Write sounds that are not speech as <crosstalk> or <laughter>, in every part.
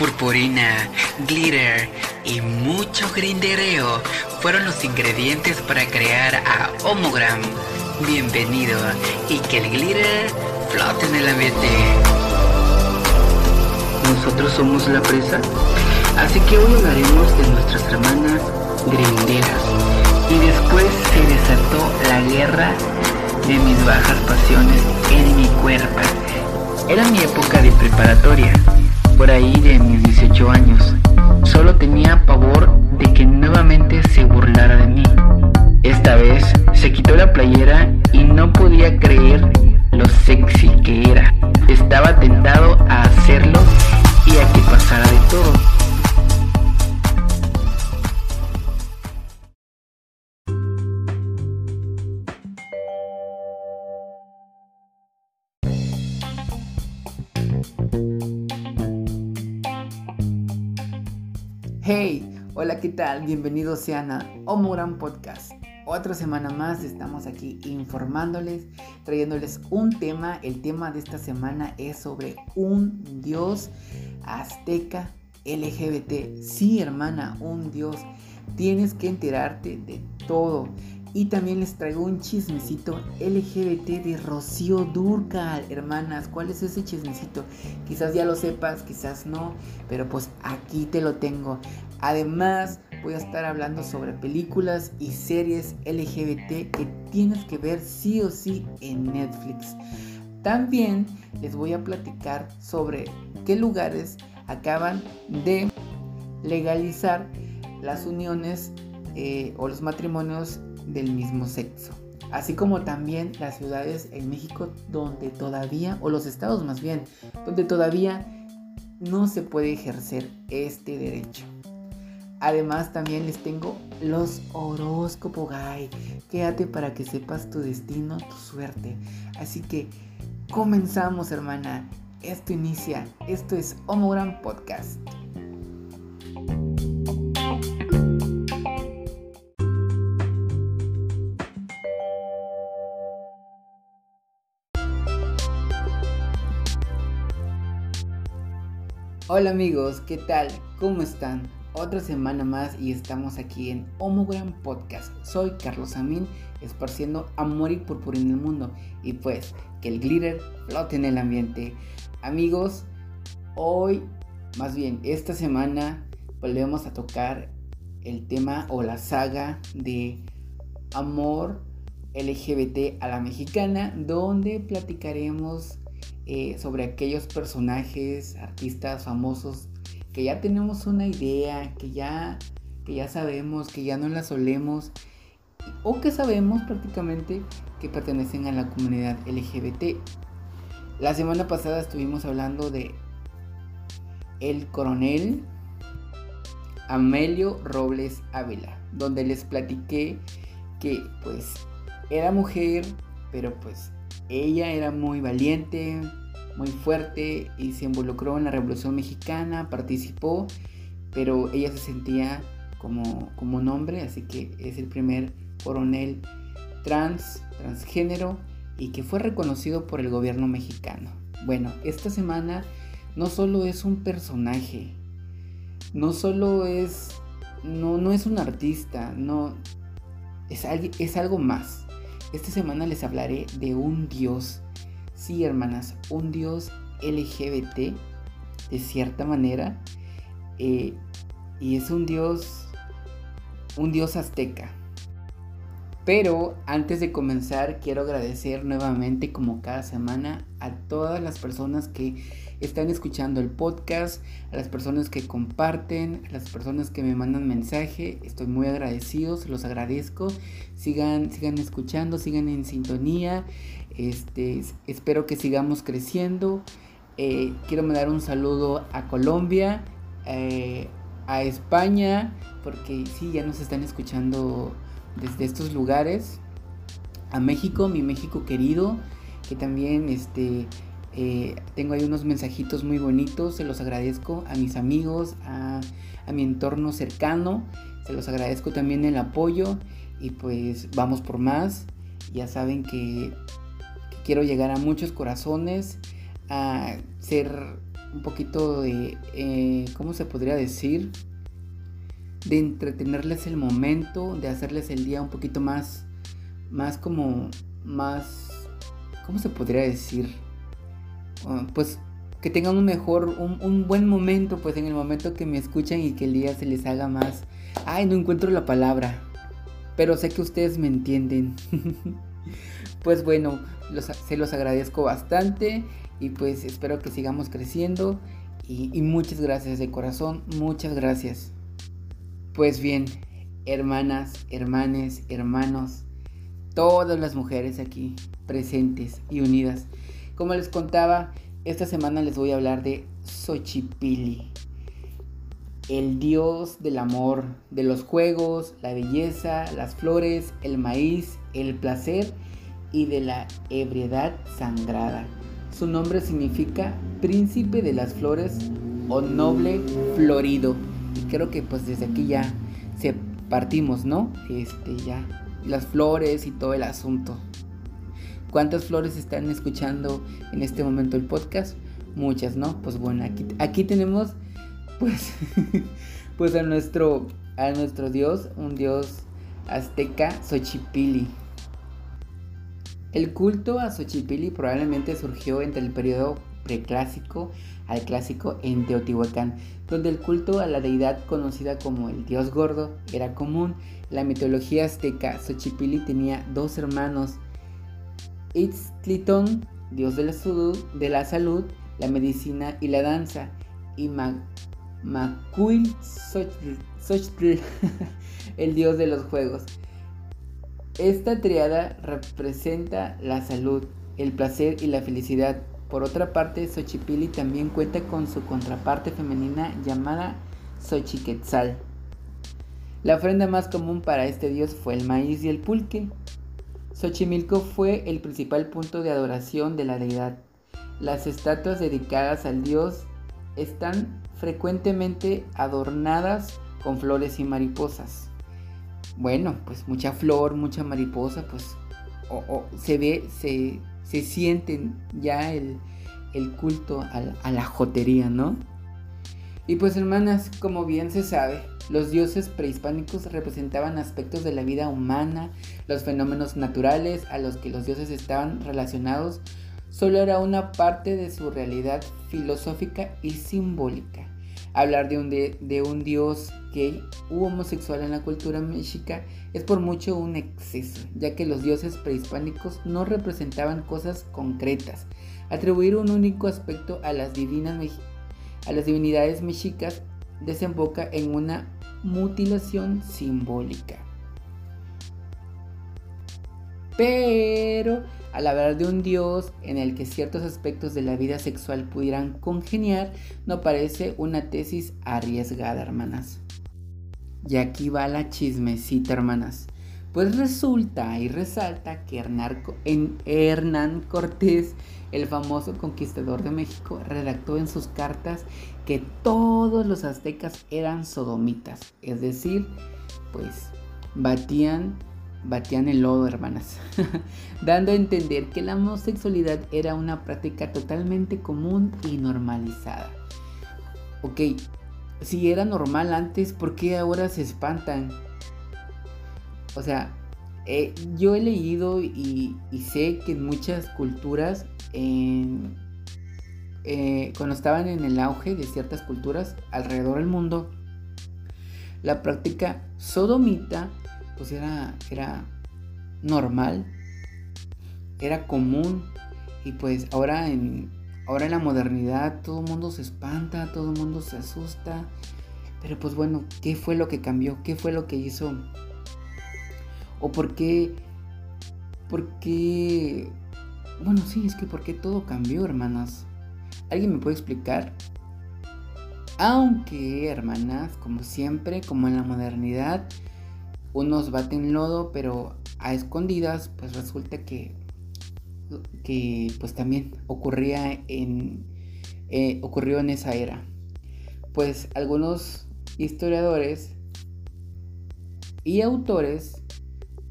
purpurina, glitter y mucho grindereo fueron los ingredientes para crear a Homogram. Bienvenido y que el glitter flote en el ambiente. Nosotros somos la presa, así que hoy hablaremos de nuestras hermanas grinderas. Y después se desató la guerra de mis bajas pasiones en mi cuerpo. Era mi época de preparatoria, por ahí de mis 18 años. Solo tenía pavor de que nuevamente se burlara de mí. Esta vez se quitó la playera y no podía creer lo sexy que era. Estaba tentado a hacerlo y a que pasara de todo. ¿Qué tal? Bienvenidos sean a Omogram Podcast. Otra semana más estamos aquí informándoles, trayéndoles un tema. El tema de esta semana es sobre un dios azteca LGBT. Sí, hermana, un dios. Tienes que enterarte de todo. Y también les traigo un chismecito LGBT de Rocío Durcal, hermanas. ¿Cuál es ese chismecito? Quizás ya lo sepas, quizás no, pero pues aquí te lo tengo. Además, voy a estar hablando sobre películas y series LGBT que tienes que ver sí o sí en Netflix. También les voy a platicar sobre qué lugares acaban de legalizar las uniones eh, o los matrimonios del mismo sexo. Así como también las ciudades en México donde todavía, o los estados más bien, donde todavía no se puede ejercer este derecho. Además también les tengo los horóscopos, gay. Quédate para que sepas tu destino, tu suerte. Así que comenzamos, hermana. Esto inicia. Esto es Homogram Podcast. Hola amigos, ¿qué tal? ¿Cómo están? Otra semana más y estamos aquí en Homogram Podcast. Soy Carlos Amin, esparciendo amor y purpurina en el mundo. Y pues, que el glitter flote en el ambiente. Amigos, hoy, más bien, esta semana volvemos a tocar el tema o la saga de amor LGBT a la mexicana, donde platicaremos eh, sobre aquellos personajes, artistas famosos que ya tenemos una idea, que ya, que ya sabemos, que ya no la solemos, o que sabemos prácticamente que pertenecen a la comunidad LGBT. La semana pasada estuvimos hablando de el coronel Amelio Robles Ávila, donde les platiqué que pues era mujer, pero pues ella era muy valiente, muy fuerte y se involucró en la Revolución Mexicana, participó, pero ella se sentía como, un hombre, así que es el primer coronel trans, transgénero y que fue reconocido por el gobierno mexicano. Bueno, esta semana no solo es un personaje, no solo es, no, no es un artista, no, es algo más. Esta semana les hablaré de un dios Sí, hermanas, un dios LGBT, de cierta manera, eh, y es un dios, un dios azteca. Pero antes de comenzar, quiero agradecer nuevamente, como cada semana, a todas las personas que están escuchando el podcast, a las personas que comparten, a las personas que me mandan mensaje. Estoy muy agradecido, se los agradezco. Sigan, sigan escuchando, sigan en sintonía. Este, espero que sigamos creciendo. Eh, quiero mandar un saludo a Colombia, eh, a España, porque sí, ya nos están escuchando desde estos lugares. A México, mi México querido, que también este, eh, tengo ahí unos mensajitos muy bonitos, se los agradezco a mis amigos, a, mi entorno cercano, se los agradezco también el apoyo y pues vamos por más. Ya saben que quiero llegar a muchos corazones, a ser un poquito de, eh, ¿cómo se podría decir? De entretenerles el momento, de hacerles el día un poquito más, más como, más, ¿cómo se podría decir? Ah, pues que tengan un mejor, un, buen momento, pues en el momento que me escuchan y que el día se les haga más... Ay, no encuentro la palabra, pero sé que ustedes me entienden. <laughs> pues bueno, se los agradezco bastante y pues espero que sigamos creciendo y muchas gracias de corazón, muchas gracias. Pues bien, hermanas, hermanes, hermanos, todas las mujeres aquí presentes y unidas. Como les contaba, esta semana les voy a hablar de Xochipili, el dios del amor, de los juegos, la belleza, las flores, el maíz, el placer y de la ebriedad sangrada. Su nombre significa príncipe de las flores o noble florido. Y creo que pues desde aquí ya se partimos, ¿no? Este ya las flores y todo el asunto. ¿Cuántas flores están escuchando en este momento el podcast? Muchas, ¿no? Pues bueno, aquí, aquí tenemos pues, <laughs> pues a nuestro, a nuestro dios, un dios azteca, Xochipili. El culto a Xochipili probablemente surgió entre el periodo preclásico al clásico en Teotihuacán, donde el culto a la deidad conocida como el dios gordo era común. La mitología azteca, Xochipili tenía dos hermanos, Itztlitón, dios de la, salud, de la salud, la medicina y la danza, y Macuil <laughs> el dios de los juegos. Esta triada representa la salud, el placer y la felicidad. Por otra parte, Xochipili también cuenta con su contraparte femenina llamada Xochiquetzal. La ofrenda más común para este dios fue el maíz y el pulque, Xochimilco fue el principal punto de adoración de la deidad. Las estatuas dedicadas al dios están frecuentemente adornadas con flores y mariposas. Bueno, pues mucha flor, mucha mariposa, pues se ve, se, se sienten ya el, culto a la jotería, ¿no? Y pues hermanas, como bien se sabe, los dioses prehispánicos representaban aspectos de la vida humana, los fenómenos naturales a los que los dioses estaban relacionados solo era una parte de su realidad filosófica y simbólica. Hablar de un, de, un dios gay u homosexual en la cultura mexica es por mucho un exceso, ya que los dioses prehispánicos no representaban cosas concretas. Atribuir un único aspecto a las, divinas, a las divinidades mexicas desemboca en una mutilación simbólica. Pero al hablar de un Dios en el que ciertos aspectos de la vida sexual pudieran congeniar, no parece una tesis arriesgada, hermanas. Y aquí va la chismecita, hermanas. Pues resulta y resalta que Hernán Cortés, el famoso conquistador de México, redactó en sus cartas que todos los aztecas eran sodomitas, es decir, pues batían batían el lodo, hermanas, <laughs> dando a entender que la homosexualidad era una práctica totalmente común y normalizada. Ok, si era normal antes, ¿por qué ahora se espantan? O sea, eh, yo he leído y, sé que en muchas culturas, eh, cuando estaban en el auge de ciertas culturas alrededor del mundo, la práctica sodomita pues era, era normal, era común y pues ahora en, ahora en la modernidad todo el mundo se espanta, todo el mundo se asusta. Pero pues bueno, ¿qué fue lo que cambió? ¿Qué fue lo que hizo? ¿O por qué? ¿Por qué? Bueno, sí, es que ¿por qué todo cambió, hermanas? ¿Alguien me puede explicar? Aunque, hermanas, como siempre, como en la modernidad, unos baten lodo, pero a escondidas, pues resulta que, que pues también ocurría en, eh, ocurrió en esa era. Pues algunos historiadores y autores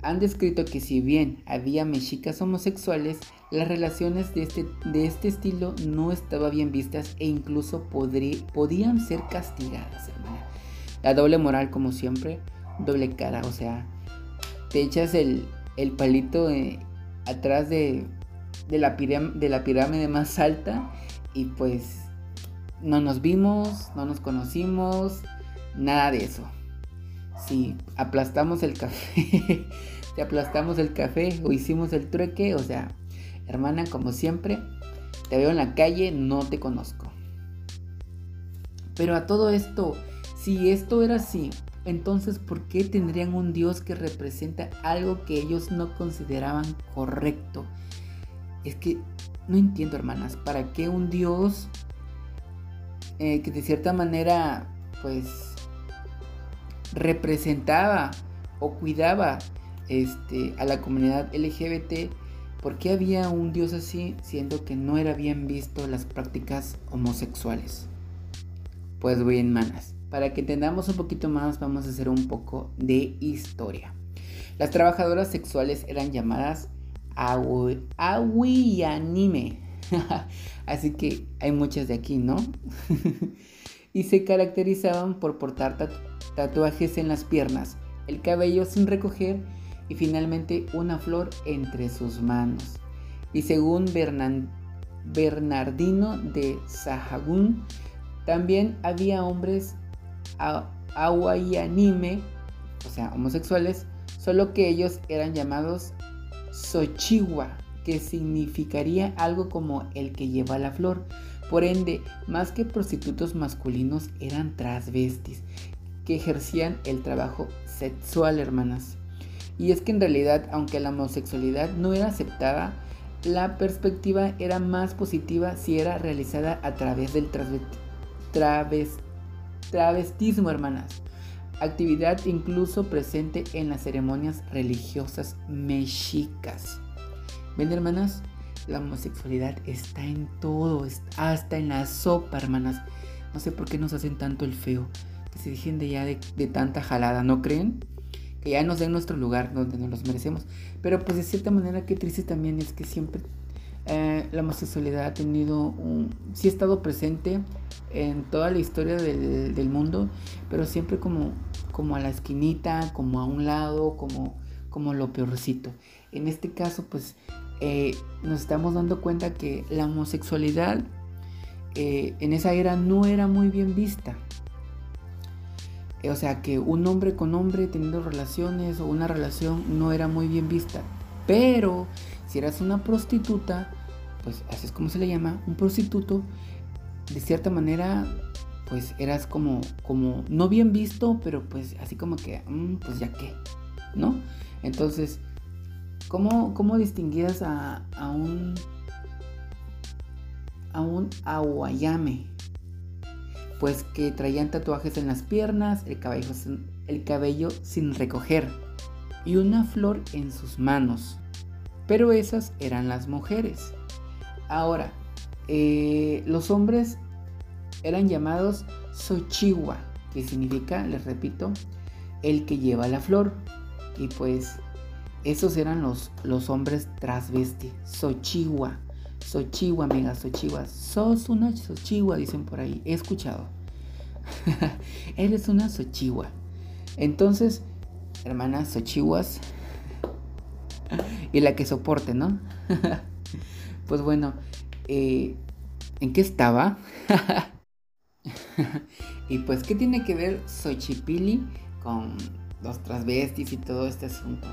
han descrito que si bien había mexicas homosexuales, las relaciones de este, de este estilo no estaban bien vistas e incluso podían ser castigadas, hermana. La doble moral, como siempre, doble cara, o sea, te echas el, palito eh, atrás de, la de la pirámide más alta y pues no nos vimos, no nos conocimos, nada de eso. Si aplastamos el café, <laughs> si aplastamos el café o hicimos el trueque, o sea, hermana, como siempre, te veo en la calle, no te conozco. Pero a todo esto, si esto era así, entonces ¿por qué tendrían un Dios que representa algo que ellos no consideraban correcto? Es que no entiendo, hermanas, ¿para qué un Dios eh, que de cierta manera, pues, representaba o cuidaba este, a la comunidad LGBT, ¿por qué había un Dios así siendo que no era bien visto las prácticas homosexuales? Pues bien, manas, para que entendamos un poquito más vamos a hacer un poco de historia. Las trabajadoras sexuales eran llamadas anime <laughs> Así que hay muchas de aquí, ¿no? <laughs> y se caracterizaban por portar tatuajes en las piernas, el cabello sin recoger y finalmente una flor entre sus manos. Y según Bernardino de Sahagún, también había hombres anime, o sea, homosexuales, solo que ellos eran llamados Xochihua, que significaría algo como el que lleva la flor. Por ende, más que prostitutos masculinos, eran transvestis, que ejercían el trabajo sexual, hermanas. Y es que en realidad, aunque la homosexualidad no era aceptada, la perspectiva era más positiva si era realizada a través del travestismo, hermanas. Actividad incluso presente en las ceremonias religiosas mexicas. ¿Ven, hermanas? La homosexualidad está en todo, hasta en la sopa, hermanas. No sé por qué nos hacen tanto el feo. Que se dejen de ya de, tanta jalada, ¿no creen? Que ya nos den nuestro lugar donde nos los merecemos. Pero pues de cierta manera qué triste también es que siempre eh, la homosexualidad ha tenido un... sí ha estado presente en toda la historia del, mundo, pero siempre como, como a la esquinita, como a un lado, como, como lo peorcito. En este caso, pues eh, nos estamos dando cuenta que la homosexualidad eh, en esa era no era muy bien vista. o sea, que un hombre con hombre teniendo relaciones o una relación no era muy bien vista. Pero si eras una prostituta, pues así es como se le llama, un prostituto, de cierta manera, pues eras como, como no bien visto, pero pues así como que, mm, pues ya qué, ¿no? Entonces, ¿Cómo, cómo distinguías a, a, un a un aguayame? Pues que traían tatuajes en las piernas, el cabello, el cabello sin recoger y una flor en sus manos. Pero esas eran las mujeres. Ahora, eh, los hombres eran llamados Xochihua, que significa, les repito, el que lleva la flor. Y pues esos eran los, los hombres transvesti. Xochihua. Xochihua, amiga, Xochihua. Sos una Xochihua, dicen por ahí. He escuchado. <laughs> Él es una Xochihua. Entonces, hermanas Xochihuas. <laughs> y la que soporte, ¿no? <laughs> pues bueno, eh, ¿en qué estaba? <laughs> y pues, ¿qué tiene que ver Xochipili con los transvestis y todo este asunto?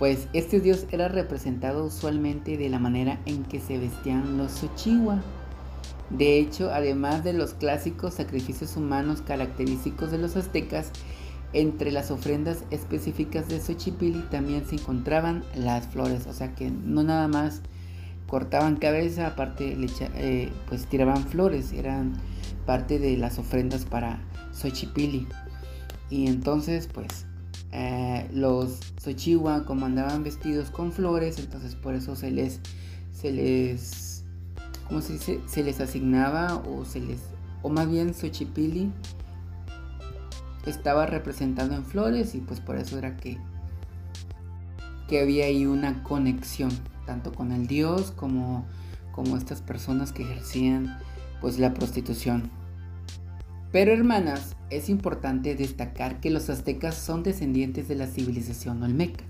pues este dios era representado usualmente de la manera en que se vestían los Xochihua. De hecho, además de los clásicos sacrificios humanos característicos de los aztecas, entre las ofrendas específicas de Xochipilli también se encontraban las flores, o sea que no nada más cortaban cabeza, aparte eh, pues tiraban flores, eran parte de las ofrendas para Xochipilli. Y entonces pues eh, los Xochihua como andaban vestidos con flores, entonces por eso se les, se les, ¿cómo se dice? Se les asignaba o se les, o más bien Xochipili estaba representado en flores y pues por eso era que, que había ahí una conexión tanto con el dios como, como estas personas que ejercían pues la prostitución. Pero hermanas, es importante destacar que los aztecas son descendientes de la civilización olmeca,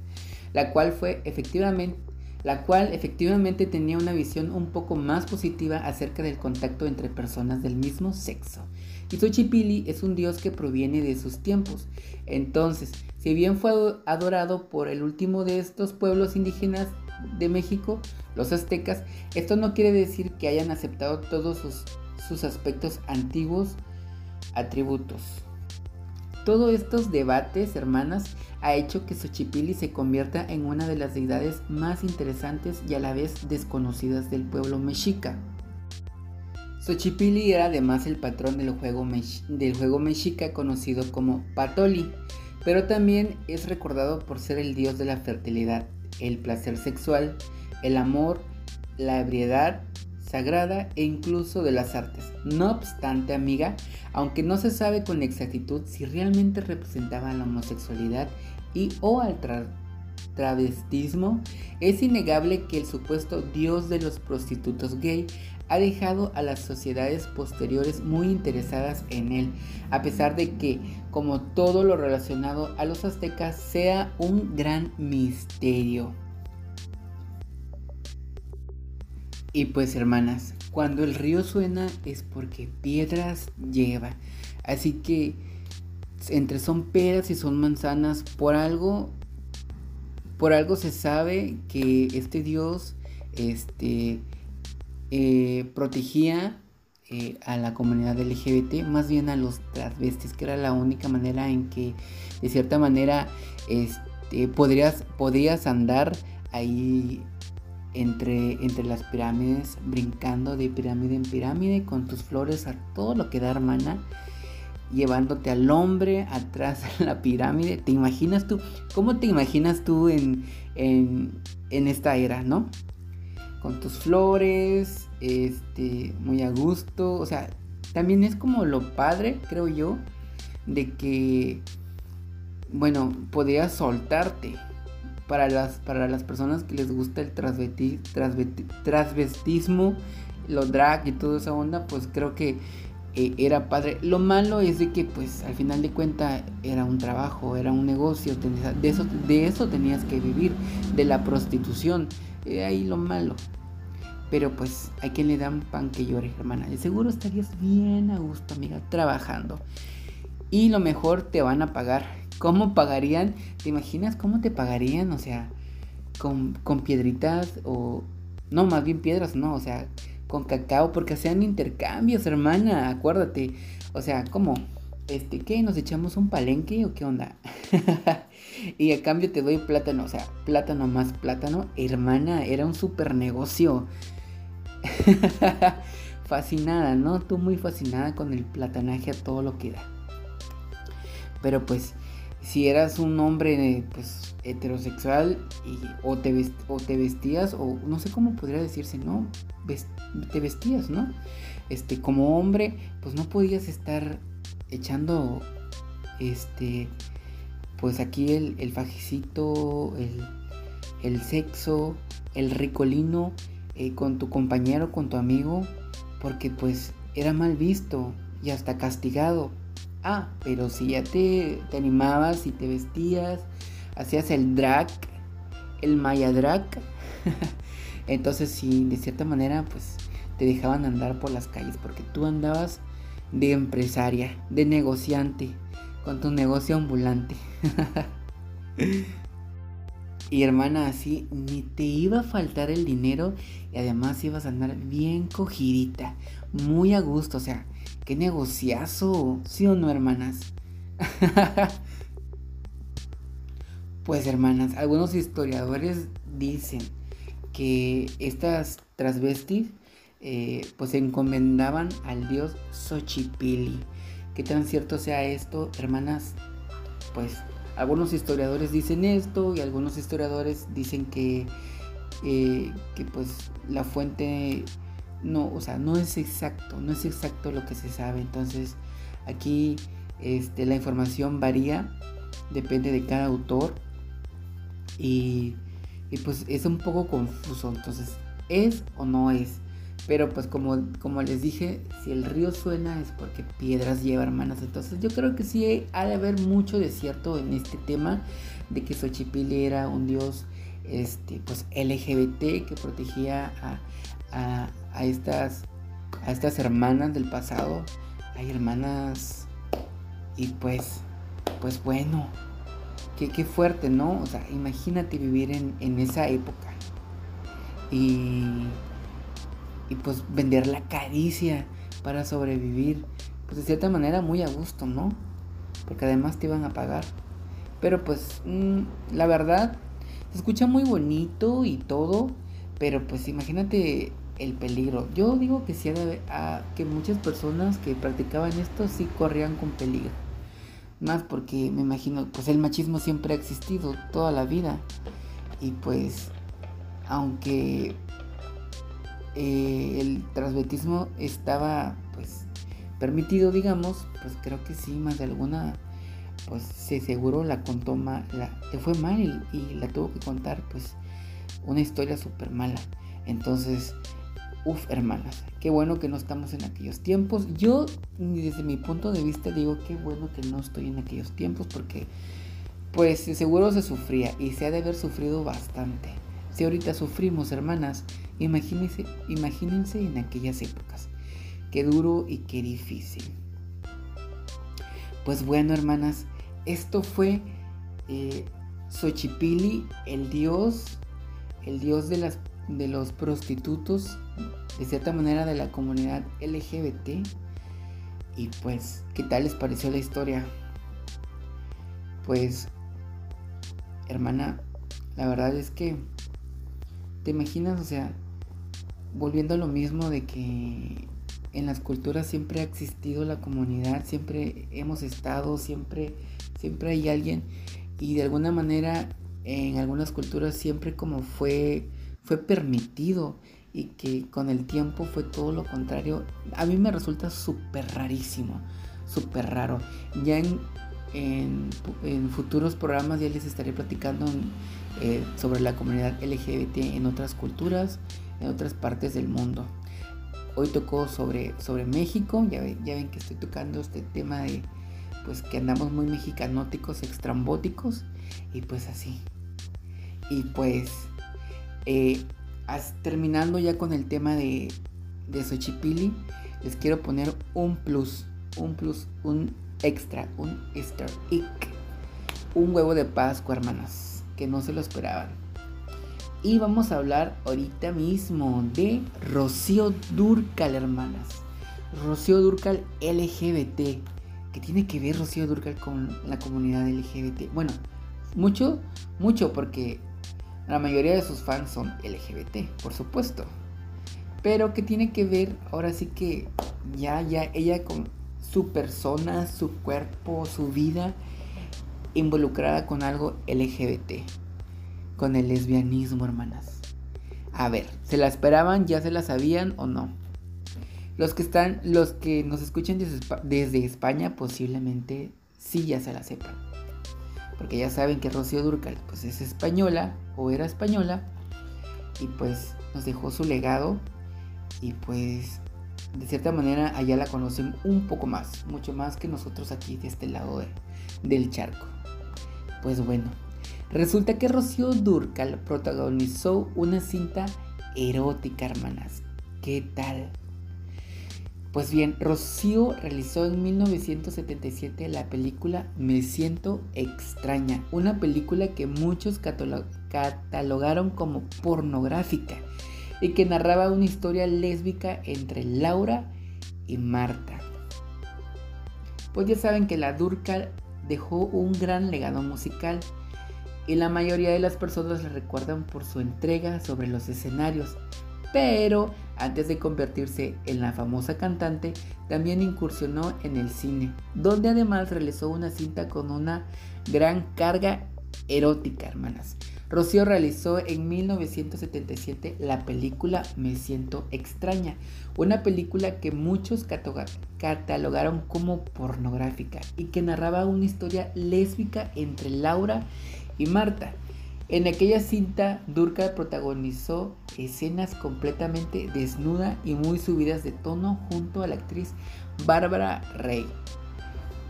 la cual fue efectivamente la cual efectivamente tenía una visión un poco más positiva acerca del contacto entre personas del mismo sexo. Y Xochipilli es un dios que proviene de sus tiempos. Entonces, si bien fue adorado por el último de estos pueblos indígenas de México, los aztecas, esto no quiere decir que hayan aceptado todos sus, sus aspectos antiguos atributos. Todos estos debates, hermanas, ha hecho que Xochipilli se convierta en una de las deidades más interesantes y a la vez desconocidas del pueblo mexica. Xochipilli era además el patrón del juego, mexica conocido como Patoli, pero también es recordado por ser el dios de la fertilidad, el placer sexual, el amor, la ebriedad sagrada e incluso de las artes. No obstante, amiga, aunque no se sabe con exactitud si realmente representaba la homosexualidad y o al travestismo, es innegable que el supuesto dios de los prostitutos gay ha dejado a las sociedades posteriores muy interesadas en él, a pesar de que, como todo lo relacionado a los aztecas, sea un gran misterio. Y pues hermanas, cuando el río suena es porque piedras lleva. Así que entre son peras y son manzanas, por algo, por algo se sabe que este Dios, este, eh, protegía eh, a la comunidad LGBT, más bien a los transvestis, que era la única manera en que, de cierta manera, este, podrías, andar ahí entre, las pirámides, brincando de pirámide en pirámide, con tus flores a todo lo que da hermana, llevándote al hombre atrás de la pirámide. ¿Te imaginas tú? ¿Cómo te imaginas tú en, en esta era, no? Con tus flores, este, muy a gusto, o sea, también es como lo padre, creo yo, de que, bueno, podías soltarte, para las, para las personas que les gusta el transvestismo, lo drag y toda esa onda, pues creo que eh, era padre. Lo malo es de que pues al final de cuentas era un trabajo, era un negocio, de eso, de eso tenías que vivir, de la prostitución. Ahí lo malo. Pero pues hay quien le dan pan que llore, hermana. De seguro estarías bien a gusto, amiga, trabajando. Y lo mejor te van a pagar ¿Cómo pagarían? ¿Te imaginas cómo te pagarían? O sea, con, piedritas o... No, más bien piedras, no, o sea, con cacao, porque hacían intercambios, hermana, acuérdate. O sea, ¿cómo? Este, ¿qué? ¿Nos echamos un palenque o qué onda? <laughs> y a cambio te doy plátano, o sea, plátano más plátano, hermana, era un super negocio. <laughs> fascinada, ¿no? Tú muy fascinada con el platanaje a todo lo que da. Pero pues si eras un hombre pues heterosexual y, o, te o te vestías o no sé cómo podría decirse, ¿no? te vestías, ¿no? Este, como hombre, pues no podías estar echando este pues aquí el, el fajecito, el, el sexo, el ricolino eh, con tu compañero, con tu amigo, porque pues era mal visto y hasta castigado. Ah, pero si ya te, animabas y te vestías, hacías el drag, el maya drag, <laughs> entonces sí, de cierta manera, pues te dejaban andar por las calles porque tú andabas de empresaria, de negociante, con tu negocio ambulante. <laughs> y hermana, así ni te iba a faltar el dinero y además ibas a andar bien cogidita, muy a gusto, o sea, qué negociazo, ¿sí o no, hermanas? <laughs> pues, hermanas, algunos historiadores dicen que estas transvestis eh, pues se encomendaban al dios Xochipilli. ¿Qué tan cierto sea esto, hermanas? Pues algunos historiadores dicen esto y algunos historiadores dicen que, eh, que pues la fuente no, o sea, no es exacto, no es exacto lo que se sabe. Entonces, aquí este, la información varía, depende de cada autor. Y pues es un poco confuso. Entonces, ¿es o no es? Pero pues como, como les dije, si el río suena es porque piedras lleva, hermanas. Entonces yo creo que sí ha de haber mucho de cierto en este tema de que Xochipilli era un dios este, pues LGBT que protegía a, a, estas, a estas hermanas del pasado. Hay hermanas y pues, pues bueno, qué, qué fuerte, ¿no? O sea, imagínate vivir en, en esa época. Y y pues vender la caricia para sobrevivir, pues de cierta manera muy a gusto, ¿no? Porque además te iban a pagar. Pero pues mm, la verdad, se escucha muy bonito y todo, pero pues imagínate el peligro. Yo digo que sí, a, que muchas personas que practicaban esto sí corrían con peligro. Más porque me imagino, pues el machismo siempre ha existido toda la vida. Y pues, aunque eh, el transvetismo estaba pues permitido, digamos, pues creo que sí, más de alguna, pues se seguro la contó mal, fue mal y, la tuvo que contar pues una historia súper mala. Entonces, uff, hermanas, qué bueno que no estamos en aquellos tiempos. Yo, desde mi punto de vista, digo qué bueno que no estoy en aquellos tiempos porque pues seguro se sufría y se ha de haber sufrido bastante. Si ahorita sufrimos, hermanas, Imagínense, imagínense en aquellas épocas. Qué duro y qué difícil. Pues bueno, hermanas, esto fue eh, Xochipili, el dios, el dios de, las, de los prostitutos, de cierta manera de la comunidad LGBT. Y pues, ¿qué tal les pareció la historia? Pues, hermana, la verdad es que, ¿te imaginas? O sea, volviendo a lo mismo de que en las culturas siempre ha existido la comunidad, siempre hemos estado, siempre, siempre hay alguien y de alguna manera en algunas culturas siempre como fue, fue permitido y que con el tiempo fue todo lo contrario. A mí me resulta súper rarísimo, súper raro. Ya en, en, futuros programas ya les estaré platicando eh, sobre la comunidad LGBT en otras culturas en otras partes del mundo. Hoy tocó sobre, sobre México, ya, ven que estoy tocando este tema de pues que andamos muy mexicanóticos, extrambóticos y pues así. Y pues eh, terminando ya con el tema de, de les quiero poner un plus, un plus, un extra, un easter egg, un huevo de Pascua, hermanas, que no se lo esperaban. Y vamos a hablar ahorita mismo de Rocío Durcal, hermanas. Rocío Durcal LGBT. ¿Qué tiene que ver Rocío Durcal con la comunidad LGBT? Bueno, mucho, mucho porque la mayoría de sus fans son LGBT, por supuesto. Pero que tiene que ver ahora sí que ya, ya ella con su persona, su cuerpo, su vida involucrada con algo LGBT con el lesbianismo, hermanas. A ver, ¿se la esperaban? ¿Ya se la sabían o no? Los que están, los que nos escuchan desde, España posiblemente sí ya se la sepan. Porque ya saben que Rocío Durcal pues es española o era española y pues nos dejó su legado y pues de cierta manera allá la conocen un poco más, mucho más que nosotros aquí de este lado del charco. Pues bueno, Resulta que Rocío Durcal protagonizó una cinta erótica, hermanas. ¿Qué tal? Pues bien, Rocío realizó en 1977 la película Me siento extraña, una película que muchos catalogaron como pornográfica y que narraba una historia lésbica entre Laura y Marta. Pues ya saben que la Durcal dejó un gran legado musical y la mayoría de las personas la recuerdan por su entrega sobre los escenarios. Pero antes de convertirse en la famosa cantante, también incursionó en el cine, donde además realizó una cinta con una gran carga erótica, hermanas. Rocío realizó en 1977 la película Me siento extraña, una película que muchos catalogaron como pornográfica y que narraba una historia lésbica entre Laura y Marta. En aquella cinta, Durcal protagonizó escenas completamente desnuda y muy subidas de tono junto a la actriz Bárbara Rey.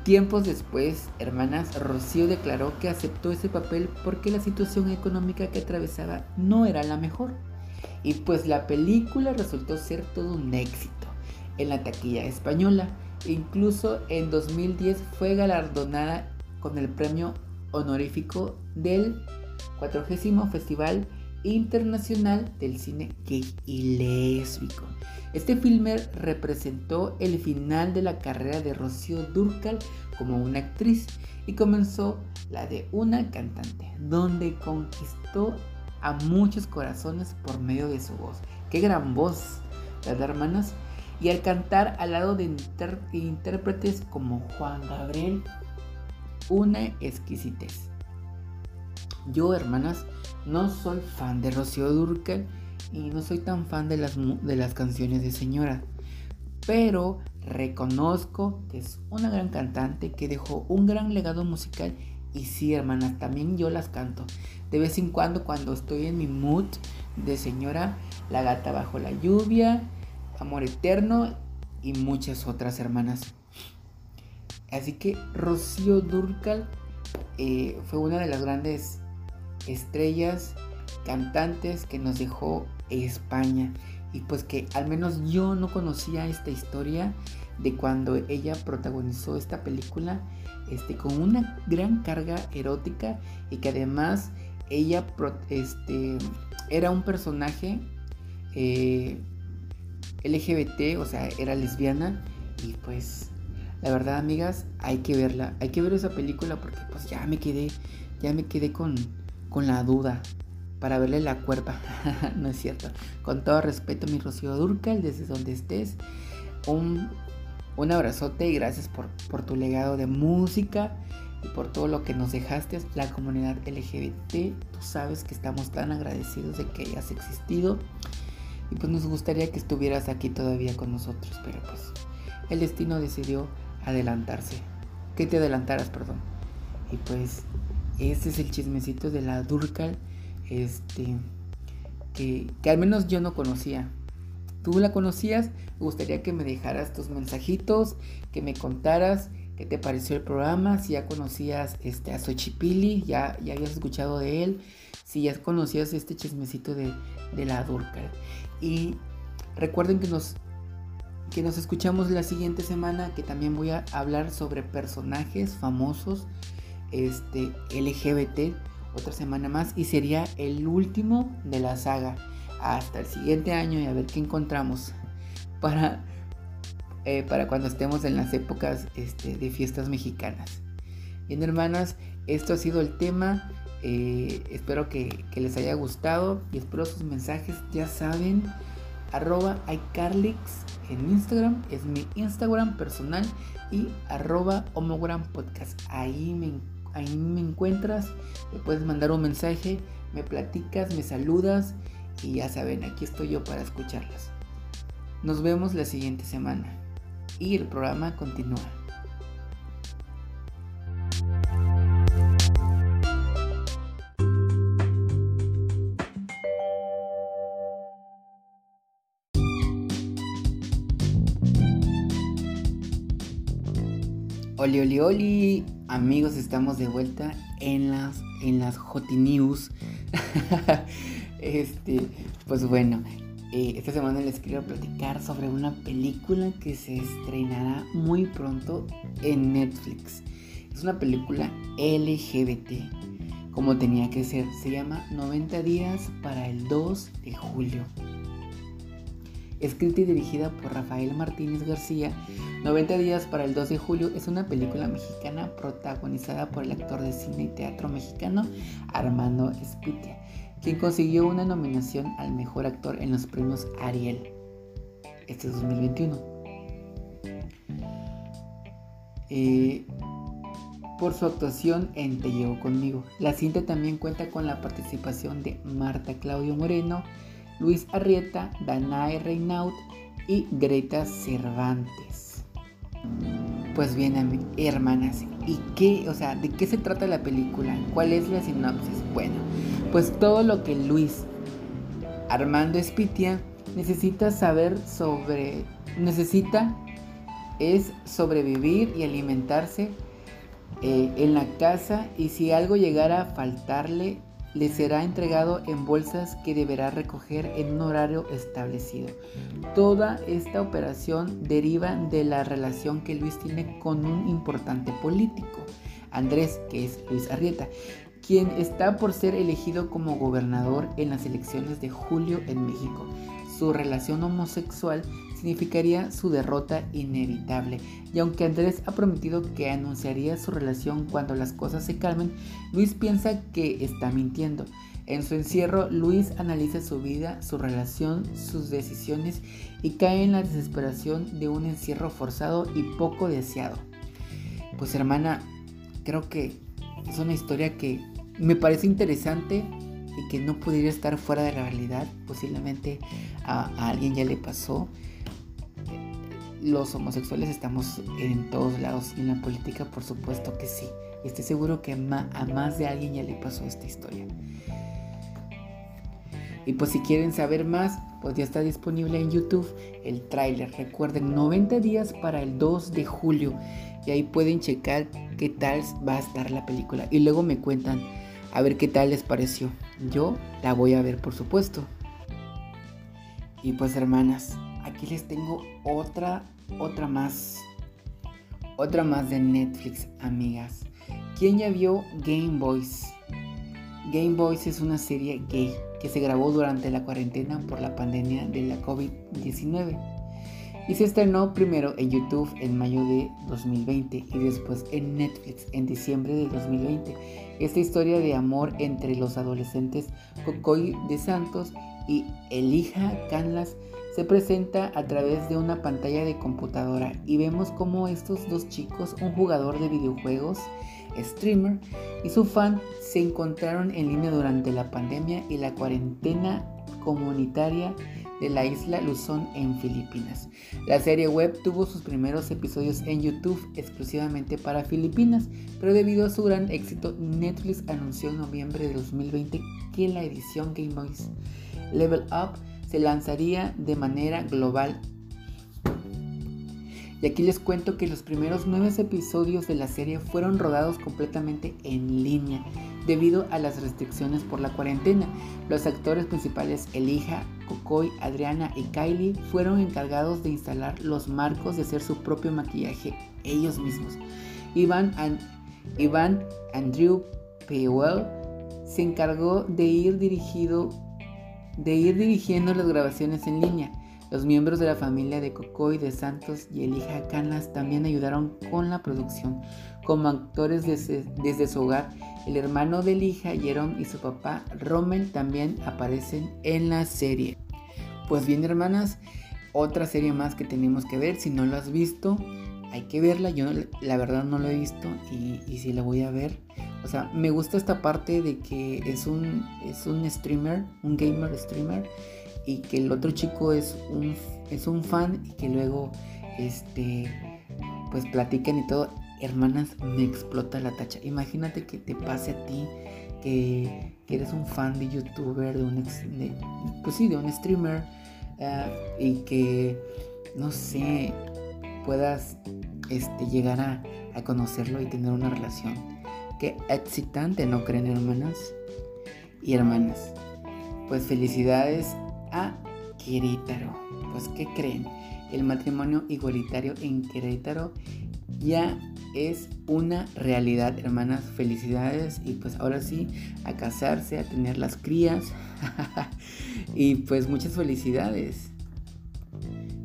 Tiempos después, hermanas, Rocío declaró que aceptó ese papel porque la situación económica que atravesaba no era la mejor. Y pues la película resultó ser todo un éxito en la taquilla española. Incluso en 2010 fue galardonada con el premio honorífico del 40 Festival Internacional del Cine Gay y Lésbico. Este filme representó el final de la carrera de Rocío Durcal como una actriz y comenzó la de una cantante, donde conquistó a muchos corazones por medio de su voz. Qué gran voz, las hermanas. Y al cantar al lado de intérpretes como Juan Gabriel, una exquisitez. Yo, hermanas, no soy fan de Rocío Durcal y no soy tan fan de las, de las canciones de señora. Pero reconozco que es una gran cantante que dejó un gran legado musical y sí, hermanas, también yo las canto. De vez en cuando, cuando estoy en mi mood de señora, La gata bajo la lluvia, Amor eterno y muchas otras hermanas. Así que Rocío Durcal eh, fue una de las grandes estrellas, cantantes que nos dejó España. Y pues que al menos yo no conocía esta historia de cuando ella protagonizó esta película este, con una gran carga erótica y que además ella este, era un personaje eh, LGBT, o sea, era lesbiana y pues la verdad amigas hay que verla, hay que ver esa película porque pues ya me quedé, ya me quedé con, con la duda para verle la cuerpa. <laughs> no es cierto. Con todo respeto, mi Rocío Durcal, desde donde estés, un, un abrazote y gracias por, por, tu legado de música y por todo lo que nos dejaste, la comunidad LGBT. Tú sabes que estamos tan agradecidos de que hayas existido. Y pues nos gustaría que estuvieras aquí todavía con nosotros, pero pues el destino decidió adelantarse. Que te adelantaras, perdón. Y pues este es el chismecito de la Durcal, este, que, que al menos yo no conocía. ¿Tú la conocías? Me gustaría que me dejaras tus mensajitos, que me contaras qué te pareció el programa, si ya conocías este, a Xochipili, ya, ya habías escuchado de él, si ya conocías este chismecito de, de la Durcal. Y recuerden que nos, que nos escuchamos la siguiente semana, que también voy a hablar sobre personajes famosos este, LGBT otra semana más y sería el último de la saga hasta el siguiente año y a ver qué encontramos para, eh, para cuando estemos en las épocas este, de fiestas mexicanas. Bien hermanas, esto ha sido el tema. Eh, espero que, que, les haya gustado y espero sus mensajes. Ya saben, arroba iCarlix en Instagram, es mi Instagram personal y arroba homogram podcast. Ahí me ahí me encuentras, me puedes mandar un mensaje, me platicas, me saludas y ya saben, aquí estoy yo para escucharlas. Nos vemos la siguiente semana y el programa continúa. Oli, oli, oli, amigos, estamos de vuelta en las, en las Hot News. <laughs> este, pues bueno, eh, esta semana les quiero platicar sobre una película que se estrenará muy pronto en Netflix. Es una película LGBT, como tenía que ser. Se llama 90 días para el 2 de julio. Escrita y dirigida por Rafael Martínez García 90 días para el 2 de julio es una película mexicana protagonizada por el actor de cine y teatro mexicano Armando Espitia, quien consiguió una nominación al mejor actor en los premios Ariel este 2021. Eh, por su actuación en Te llevo conmigo. La cinta también cuenta con la participación de Marta Claudio Moreno, Luis Arrieta, Danae Reinaud y Greta Cervantes. Pues bien, hermanas, ¿y qué, o sea, de qué se trata la película? ¿Cuál es la sinopsis? Bueno, pues todo lo que Luis Armando Espitia necesita saber sobre, necesita es sobrevivir y alimentarse eh, en la casa y si algo llegara a faltarle, le será entregado en bolsas que deberá recoger en un horario establecido. Toda esta operación deriva de la relación que Luis tiene con un importante político, Andrés, que es Luis Arrieta, quien está por ser elegido como gobernador en las elecciones de julio en México. Su relación homosexual significaría su derrota inevitable. Y aunque Andrés ha prometido que anunciaría su relación cuando las cosas se calmen, Luis piensa que está mintiendo. En su encierro, Luis analiza su vida, su relación, sus decisiones y cae en la desesperación de un encierro forzado y poco deseado. Pues hermana, creo que es una historia que me parece interesante y que no podría estar fuera de la realidad. Posiblemente a, a alguien ya le pasó los homosexuales estamos en todos lados y en la política por supuesto que sí. estoy seguro que a más de alguien ya le pasó esta historia. Y pues si quieren saber más, pues ya está disponible en YouTube el tráiler. Recuerden, 90 días para el 2 de julio. Y ahí pueden checar qué tal va a estar la película. Y luego me cuentan a ver qué tal les pareció. Yo la voy a ver, por supuesto. Y pues hermanas, aquí les tengo otra, otra más. Otra más de Netflix, amigas. ¿Quién ya vio Game Boys? Game Boys es una serie gay que se grabó durante la cuarentena por la pandemia de la COVID-19 y se estrenó primero en YouTube en mayo de 2020 y después en Netflix en diciembre de 2020. Esta historia de amor entre los adolescentes Cocoy de Santos y Elija Canlas se presenta a través de una pantalla de computadora y vemos cómo estos dos chicos, un jugador de videojuegos, streamer y su fan se encontraron en línea durante la pandemia y la cuarentena comunitaria de la isla Luzón en Filipinas. La serie web tuvo sus primeros episodios en YouTube exclusivamente para Filipinas, pero debido a su gran éxito, Netflix anunció en noviembre de 2020 que la edición Game Boys Level Up se lanzaría de manera global. Y aquí les cuento que los primeros nueve episodios de la serie fueron rodados completamente en línea debido a las restricciones por la cuarentena. Los actores principales Elija, Cocoy, Adriana y Kylie fueron encargados de instalar los marcos y hacer su propio maquillaje ellos mismos. Iván, Andrew Powell se encargó de ir dirigido de ir dirigiendo las grabaciones en línea. Los miembros de la familia de Cocoy de Santos y el hija Canlas también ayudaron con la producción. Como actores desde, su hogar, el hermano de hija Jerome y su papá Rommel también aparecen en la serie. Pues bien, hermanas, otra serie más que tenemos que ver. Si no lo has visto, hay que verla. Yo la verdad no lo he visto y, y sí la voy a ver. O sea, me gusta esta parte de que es un, es un streamer, un gamer streamer, y que el otro chico es un, es un fan y que luego, este, pues platican y todo. Hermanas, me explota la tacha. Imagínate que te pase a ti que, eres un fan de youtuber, de un, pues sí, de un streamer, ah, y que, no sé, puedas este, llegar a, a conocerlo y tener una relación Qué excitante, ¿no creen hermanas? Y hermanas, pues felicidades a Querétaro. Pues ¿qué creen? El matrimonio igualitario en Querétaro ya es una realidad, hermanas. Felicidades y pues ahora sí, a casarse, a tener las crías. <laughs> y pues muchas felicidades.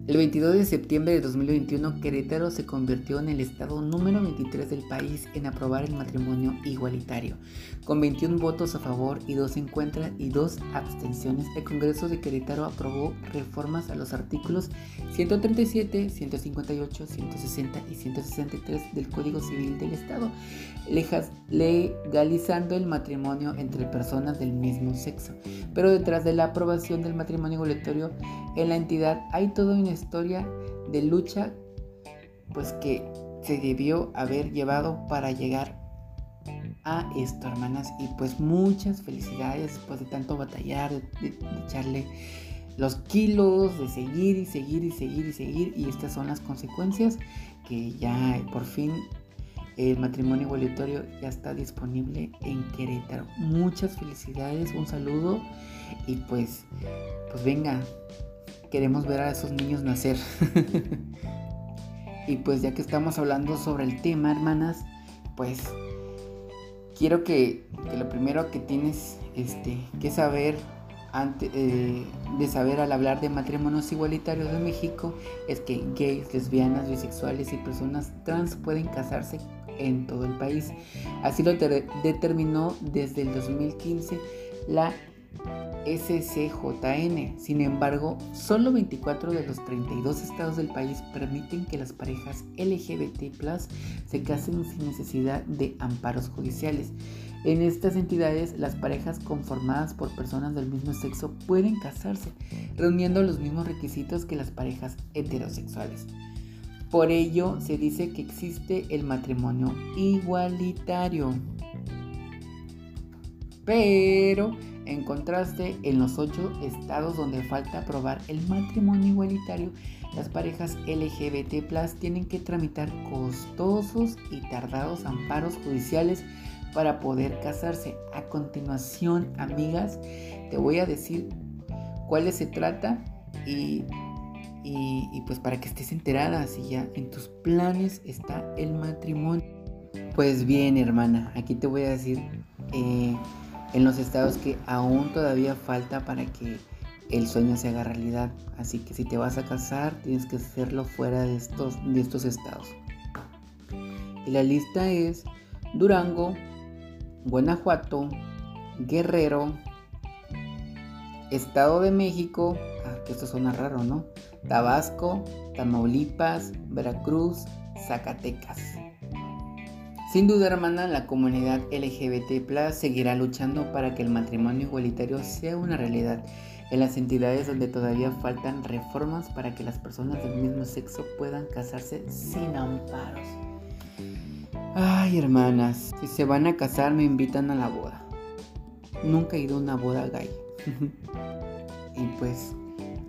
El 22 de septiembre de 2021, Querétaro se convirtió en el estado número 23 del país en aprobar el matrimonio igualitario. Con 21 votos a favor y 2 en contra y 2 abstenciones, el Congreso de Querétaro aprobó reformas a los artículos 137, 158, 160 y 163 del Código Civil del Estado, legalizando el matrimonio entre personas del mismo sexo. Pero detrás de la aprobación del matrimonio igualitario en la entidad hay todo un historia de lucha, pues que se debió haber llevado para llegar a esto, hermanas. Y pues muchas felicidades después de tanto batallar, de, echarle los kilos, de seguir y seguir y seguir y seguir. Y estas son las consecuencias que ya por fin el matrimonio igualitario ya está disponible en Querétaro. Muchas felicidades, un saludo y pues, pues venga, queremos ver a esos niños nacer. <laughs> y pues ya que estamos hablando sobre el tema, hermanas, pues quiero que, lo primero que tienes este, que saber antes eh, de saber al hablar de matrimonios igualitarios de México es que gays, lesbianas, bisexuales y personas trans pueden casarse en todo el país. Así lo determinó desde el 2015 la SCJN. Sin embargo, solo 24 de los 32 estados del país permiten que las parejas LGBT se casen sin necesidad de amparos judiciales. En estas entidades, las parejas conformadas por personas del mismo sexo pueden casarse, reuniendo los mismos requisitos que las parejas heterosexuales. Por ello, se dice que existe el matrimonio igualitario. Pero en contraste, en los ocho estados donde falta aprobar el matrimonio igualitario, las parejas LGBT tienen que tramitar costosos y tardados amparos judiciales para poder casarse. A continuación, amigas, te voy a decir cuáles se trata y, y, pues para que estés enterada si ya en tus planes está el matrimonio. Pues bien, hermana, aquí te voy a decir... Eh, en los estados que aún todavía falta para que el sueño se haga realidad. Así que si te vas a casar, tienes que hacerlo fuera de estos, de estos estados. Y la lista es Durango, Guanajuato, Guerrero, Estado de México, ah, que esto suena raro, ¿no? Tabasco, Tamaulipas, Veracruz, Zacatecas. Sin duda, hermana, la comunidad LGBT seguirá luchando para que el matrimonio igualitario sea una realidad en las entidades donde todavía faltan reformas para que las personas del mismo sexo puedan casarse sin amparos. Ay, hermanas, si se van a casar me invitan a la boda. Nunca he ido a una boda gay. <laughs> y pues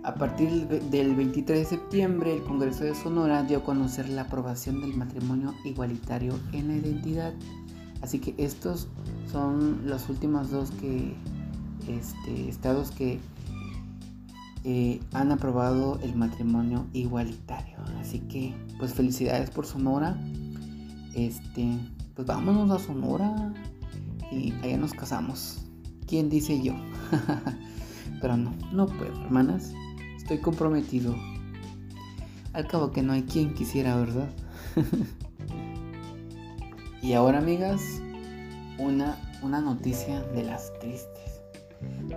a partir del 23 de septiembre, el Congreso de Sonora dio a conocer la aprobación del matrimonio igualitario en la identidad. Así que estos son los últimos dos que, este, estados que eh, han aprobado el matrimonio igualitario. Así que, pues felicidades por Sonora. Este, pues vámonos a Sonora y allá nos casamos. ¿Quién dice yo? <laughs> Pero no, no puedo, hermanas. Estoy comprometido. Al cabo que no hay quien quisiera, ¿verdad? <laughs> y ahora, amigas, una, una noticia de las tristes.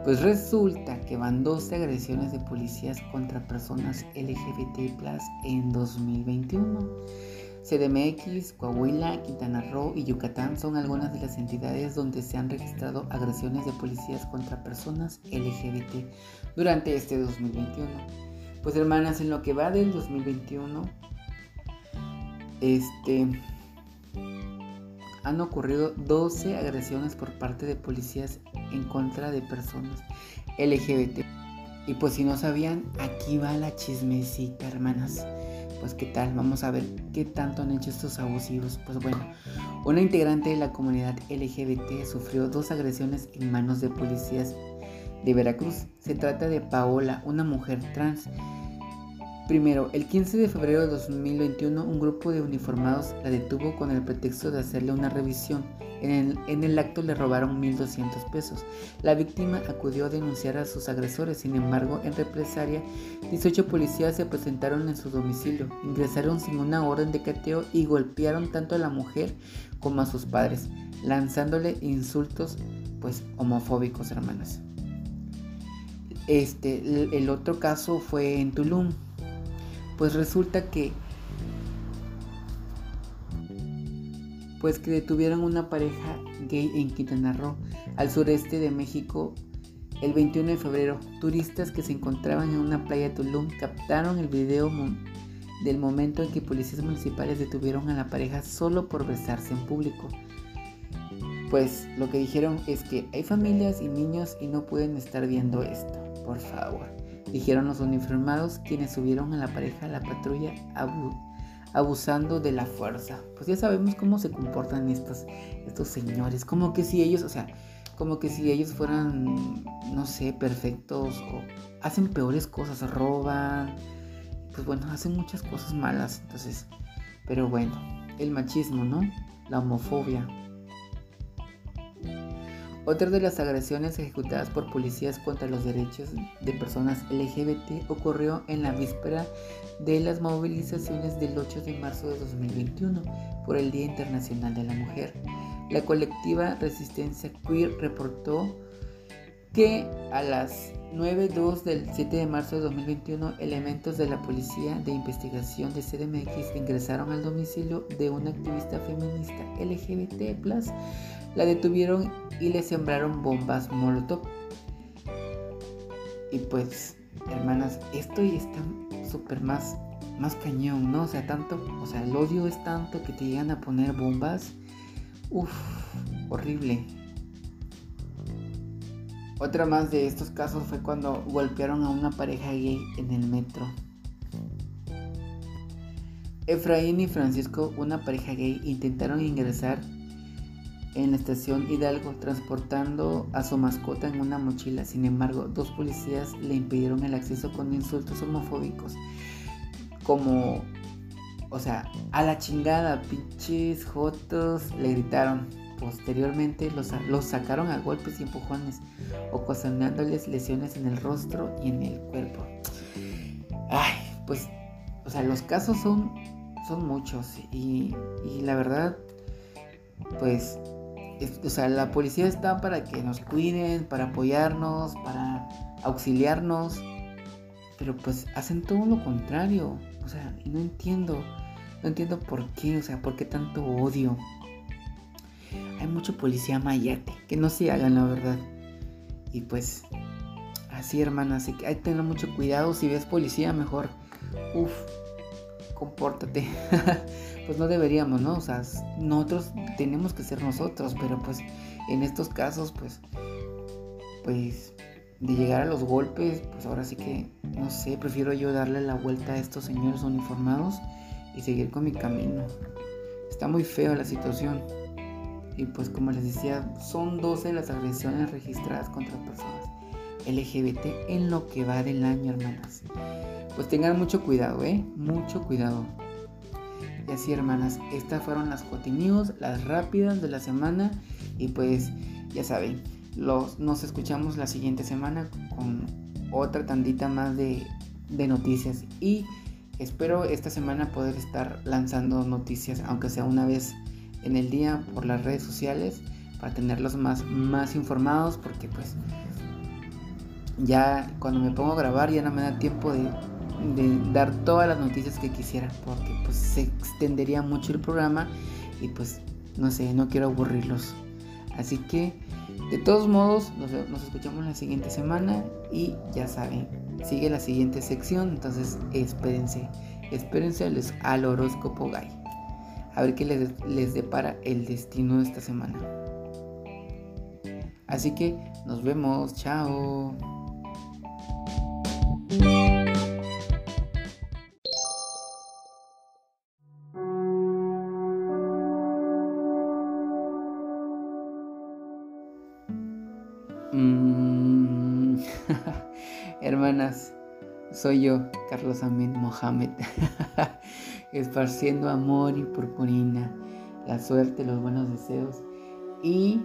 Pues resulta que van 12 agresiones de policías contra personas LGBT en 2021. CDMX, Coahuila, Quintana Roo y Yucatán son algunas de las entidades donde se han registrado agresiones de policías contra personas LGBT durante este 2021. Pues hermanas, en lo que va del 2021, este, han ocurrido 12 agresiones por parte de policías en contra de personas LGBT. Y pues si no sabían, aquí va la chismecita, hermanas pues qué tal, vamos a ver qué tanto han hecho estos abusivos. Pues bueno, una integrante de la comunidad LGBT sufrió dos agresiones en manos de policías de Veracruz. Se trata de Paola, una mujer trans. Primero, el 15 de febrero de 2021, un grupo de uniformados la detuvo con el pretexto de hacerle una revisión en el, acto le robaron 1.200 pesos. La víctima acudió a denunciar a sus agresores, sin embargo, en represalia, 18 policías se presentaron en su domicilio, ingresaron sin una orden de cateo y golpearon tanto a la mujer como a sus padres, lanzándole insultos pues homofóbicos, hermanas. Este, el otro caso fue en Tulum. Pues resulta que pues que detuvieron una pareja gay en Quintana Roo, al sureste de México, el 21 de febrero. Turistas que se encontraban en una playa de Tulum captaron el video del momento en que policías municipales detuvieron a la pareja solo por besarse en público. Pues lo que dijeron es que hay familias y niños y no pueden estar viendo esto, por favor. Dijeron los uniformados quienes subieron a la pareja a la patrulla abusando de la fuerza. Pues ya sabemos cómo se comportan estos, estos señores, como que si ellos, o sea, como que si ellos fueran, no sé, perfectos o hacen peores cosas, roban, pues bueno, hacen muchas cosas malas, entonces, pero bueno, el machismo, ¿no? La homofobia. Otra de las agresiones ejecutadas por policías contra los derechos de personas LGBT ocurrió en la víspera de las movilizaciones del 8 de marzo de 2021 por el Día Internacional de la Mujer. La colectiva Resistencia Queer reportó que a las 9.2 del 7 de marzo de 2021, elementos de la Policía de Investigación de CDMX ingresaron al domicilio de una activista feminista LGBT, la detuvieron y le sembraron bombas Molotov. Y pues, hermanas, esto ya está súper más, más cañón, ¿no? O sea, tanto, o sea, el odio es tanto que te llegan a poner bombas Uf, horrible. Otra más de estos casos fue cuando golpearon a una pareja gay en el metro. Efraín y Francisco, una pareja gay, intentaron ingresar en la estación Hidalgo transportando a su mascota en una mochila. Sin embargo, dos policías le impidieron el acceso con insultos homofóbicos como o sea, a la chingada, pinches jotos, le gritaron. Posteriormente los, los sacaron a golpes y empujones, ocasionándoles lesiones en el rostro y en el cuerpo. Ay, pues, o sea, los casos son, son muchos y, y la verdad, pues, o sea, la policía está para que nos cuiden, para apoyarnos, para auxiliarnos, pero pues hacen todo lo contrario. O sea, no entiendo. No entiendo por qué, o sea, por qué tanto odio. Hay mucho policía mayate, que no se hagan la verdad. Y pues, así hermana, así que hay que tener mucho cuidado. Si ves policía, mejor, uff, compórtate. <laughs> pues no deberíamos, ¿no? O sea, nosotros tenemos que ser nosotros, pero pues en estos casos, pues, pues de llegar a los golpes, pues ahora sí que, no sé, prefiero yo darle la vuelta a estos señores uniformados y seguir con mi camino. Está muy feo la situación. Y pues como les decía, son 12 las agresiones registradas contra personas LGBT en lo que va del año, hermanas. Pues tengan mucho cuidado, ¿eh? Mucho cuidado. Y así, hermanas, estas fueron las Hot las rápidas de la semana. Y pues, ya saben, los, nos escuchamos la siguiente semana con otra tandita más de, de noticias. Y Espero esta semana poder estar lanzando noticias, aunque sea una vez en el día por las redes sociales, para tenerlos más, más informados, porque pues ya cuando me pongo a grabar ya no me da tiempo de, dar todas las noticias que quisiera, porque pues se extendería mucho el programa y pues no sé, no quiero aburrirlos. Así que de todos modos, nos, escuchamos la siguiente semana y ya saben, sigue la siguiente sección, entonces espérense, espérense al, horóscopo gay. A ver qué les, les depara el destino de esta semana. Así que nos vemos, chao. <laughs> Hermanas, soy yo, Carlos Ahmed Mohamed, <laughs> esparciendo amor y purpurina, la suerte, los buenos deseos y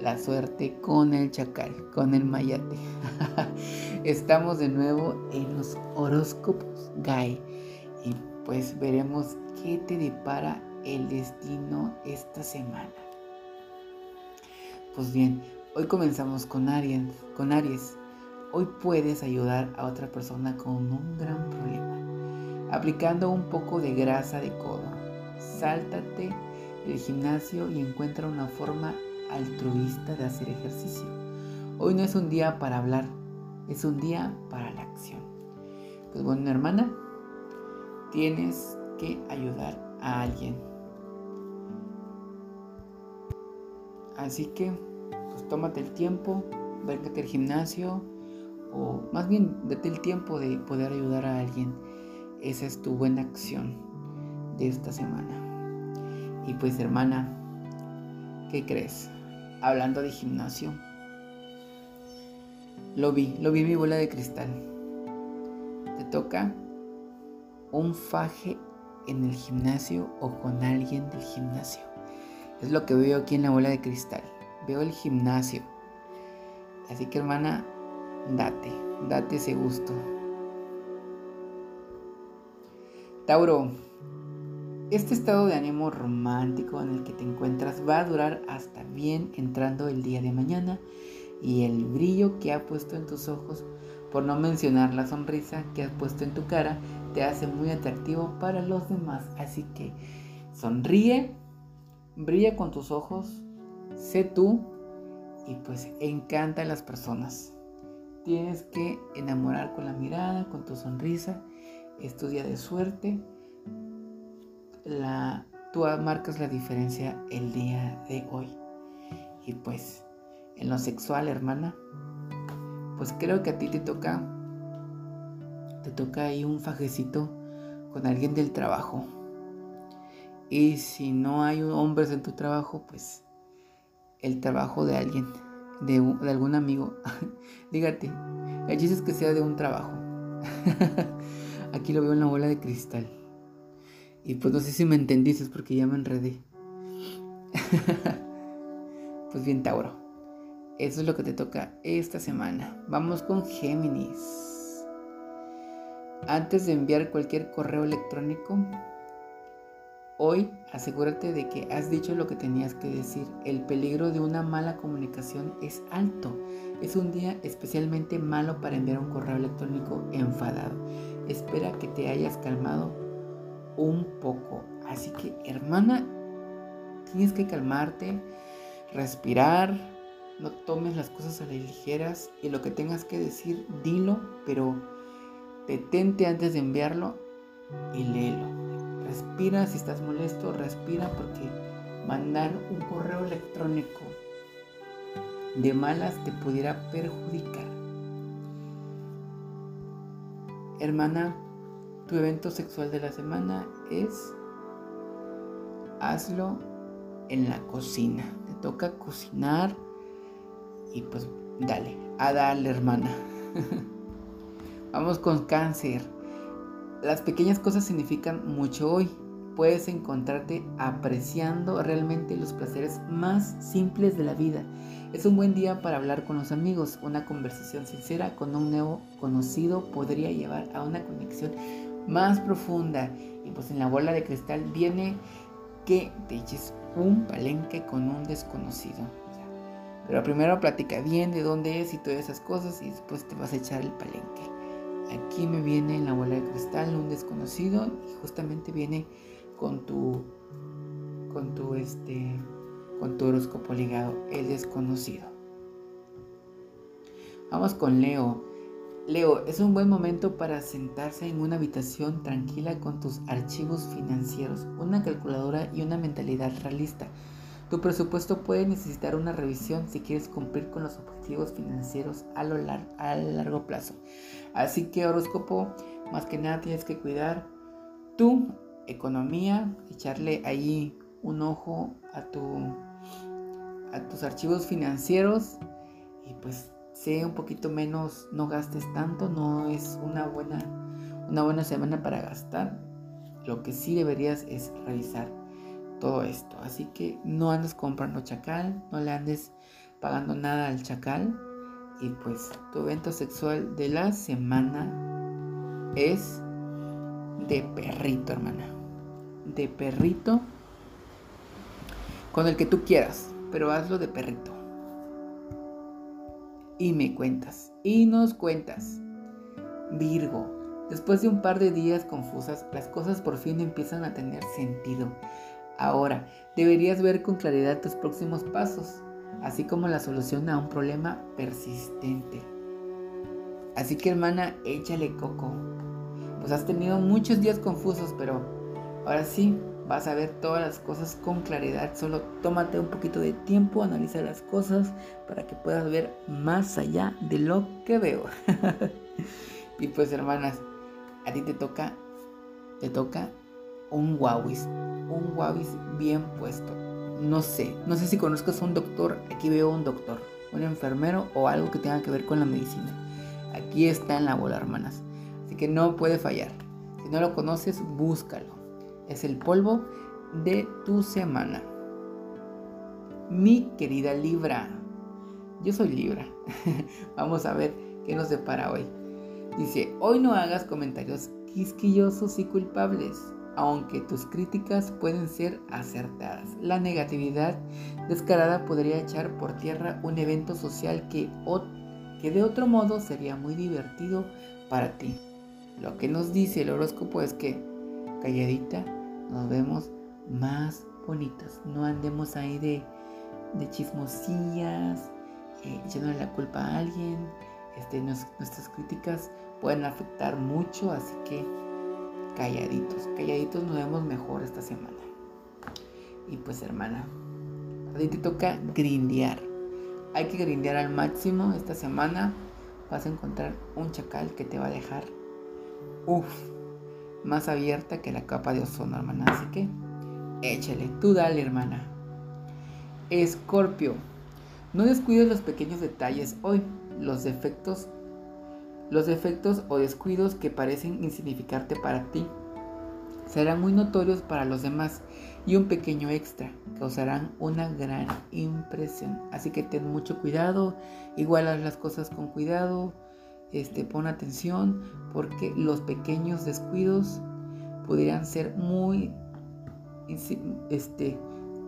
la suerte con el chacal, con el mayate. <laughs> Estamos de nuevo en los horóscopos Guy y pues veremos qué te depara el destino esta semana. Pues bien, hoy comenzamos con Aries, con Aries Hoy puedes ayudar a otra persona con un gran problema, aplicando un poco de grasa de codo. Sáltate el gimnasio y encuentra una forma altruista de hacer ejercicio. Hoy no es un día para hablar, es un día para la acción. Pues bueno, hermana, tienes que ayudar a alguien. Así que, pues tómate el tiempo, véngate al gimnasio o más bien date el tiempo de poder ayudar a alguien. Esa es tu buena acción de esta semana. Y pues hermana, ¿qué crees? Hablando de gimnasio, lo vi, lo vi en mi bola de cristal. Te toca un faje en el gimnasio o con alguien del gimnasio. Es lo que veo aquí en la bola de cristal. Veo el gimnasio. Así que hermana, date, date ese gusto. Tauro, este estado de ánimo romántico en el que te encuentras va a durar hasta bien entrando el día de mañana y el brillo que ha puesto en tus ojos, por no mencionar la sonrisa que has puesto en tu cara, te hace muy atractivo para los demás. Así que sonríe, brilla con tus ojos, sé tú y pues encanta a las personas. Tienes que enamorar con la mirada, con tu sonrisa. Es tu día de suerte. La, tú marcas la diferencia el día de hoy. Y pues en lo sexual, hermana, pues creo que a ti te toca, te toca ahí un fajecito con alguien del trabajo. Y si no hay hombres en tu trabajo, pues el trabajo de alguien, de, de algún amigo. <laughs> Dígate, el chiste es que sea de un trabajo. <laughs> Aquí lo veo en la bola de cristal. Y pues no sé si me entendiste porque ya me enredé. <laughs> pues bien, Tauro. Eso es lo que te toca esta semana. Vamos con Géminis. Antes de enviar cualquier correo electrónico, hoy asegúrate de que has dicho lo que tenías que decir. El peligro de una mala comunicación es alto. Es un día especialmente malo para enviar un correo electrónico enfadado. Espera que te hayas calmado un poco. Así que, hermana, tienes que calmarte, respirar no tomes las cosas a las ligeras y lo que tengas que decir, dilo, pero detente antes de enviarlo y léelo. Respira si estás molesto, respira porque mandar un correo electrónico de malas te pudiera perjudicar. Hermana, tu evento sexual de la semana es hazlo en la cocina. Te toca cocinar y pues dale, a darle hermana. <laughs> Vamos con cáncer. Las pequeñas cosas significan mucho hoy. Puedes encontrarte apreciando realmente los placeres más simples de la vida. Es un buen día para hablar con los amigos. Una conversación sincera con un nuevo conocido podría llevar a una conexión más profunda. Y pues en la bola de cristal viene que te eches un palenque con un desconocido. Pero primero platica bien de dónde es y todas esas cosas y después te vas a echar el palenque. Aquí me viene en la bola de cristal un desconocido y justamente viene con tu con tu este con tu horóscopo ligado, el desconocido. Vamos con Leo. Leo, es un buen momento para sentarse en una habitación tranquila con tus archivos financieros, una calculadora y una mentalidad realista. Tu presupuesto puede necesitar una revisión si quieres cumplir con los objetivos financieros a, lo a largo plazo. Así que horóscopo, más que nada tienes que cuidar tu economía, echarle ahí un ojo a, tu, a tus archivos financieros y pues sé un poquito menos, no gastes tanto, no es una buena, una buena semana para gastar. Lo que sí deberías es revisar todo esto. Así que no andes comprando chacal, no le andes pagando nada al chacal. Y pues tu evento sexual de la semana es de perrito, hermana. De perrito con el que tú quieras, pero hazlo de perrito. Y me cuentas, y nos cuentas. Virgo, después de un par de días confusas, las cosas por fin empiezan a tener sentido. Ahora, deberías ver con claridad tus próximos pasos, así como la solución a un problema persistente. Así que hermana, échale coco. pues has tenido muchos días confusos, pero ahora sí vas a ver todas las cosas con claridad. Solo tómate un poquito de tiempo, analiza las cosas para que puedas ver más allá de lo que veo. <laughs> y pues hermanas, a ti te toca, te toca un wawis, un wawis bien puesto. No sé, no sé si conozcas a un doctor, aquí veo un doctor, un enfermero o algo que tenga que ver con la medicina. Aquí está en la bola, hermanas. Así que no puede fallar. Si no lo conoces, búscalo. Es el polvo de tu semana. Mi querida Libra. Yo soy Libra. <laughs> Vamos a ver qué nos depara hoy. Dice, hoy no hagas comentarios quisquillosos y culpables, aunque tus críticas pueden ser acertadas. La negatividad descarada podría echar por tierra un evento social que, que de otro modo sería muy divertido para ti. Lo que nos dice el horóscopo es que, calladita, nos vemos más bonitas. No andemos ahí de, de chismosillas, eh, echándole la culpa a alguien. Este, nuestras críticas pueden afectar mucho, así que calladitos, calladitos nos vemos mejor esta semana. Y pues hermana, a ti te toca grindear. Hay que grindear al máximo esta semana. Vas a encontrar un chacal que te va a dejar Uf, más abierta que la capa de ozono, hermana. Así que échale, tú dale, hermana. Escorpio, no descuides los pequeños detalles hoy, los defectos, los defectos o descuidos que parecen insignificarte para ti serán muy notorios para los demás y un pequeño extra causarán una gran impresión. Así que ten mucho cuidado, igualas las cosas con cuidado este, pon atención porque los pequeños descuidos podrían ser muy, este,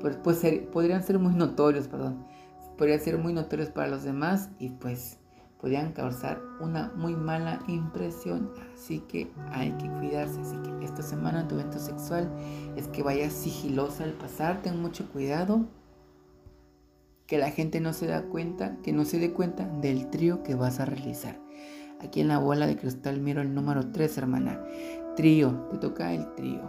pues, pues podrían ser muy notorios, perdón, podrían ser muy notorios para los demás y pues podrían causar una muy mala impresión. Así que hay que cuidarse. Así que esta semana tu evento sexual es que vayas sigilosa al pasar, ten mucho cuidado. Que la gente no se da cuenta, que no se dé cuenta del trío que vas a realizar. Aquí en la bola de cristal miro el número 3, hermana. Trío, te toca el trío.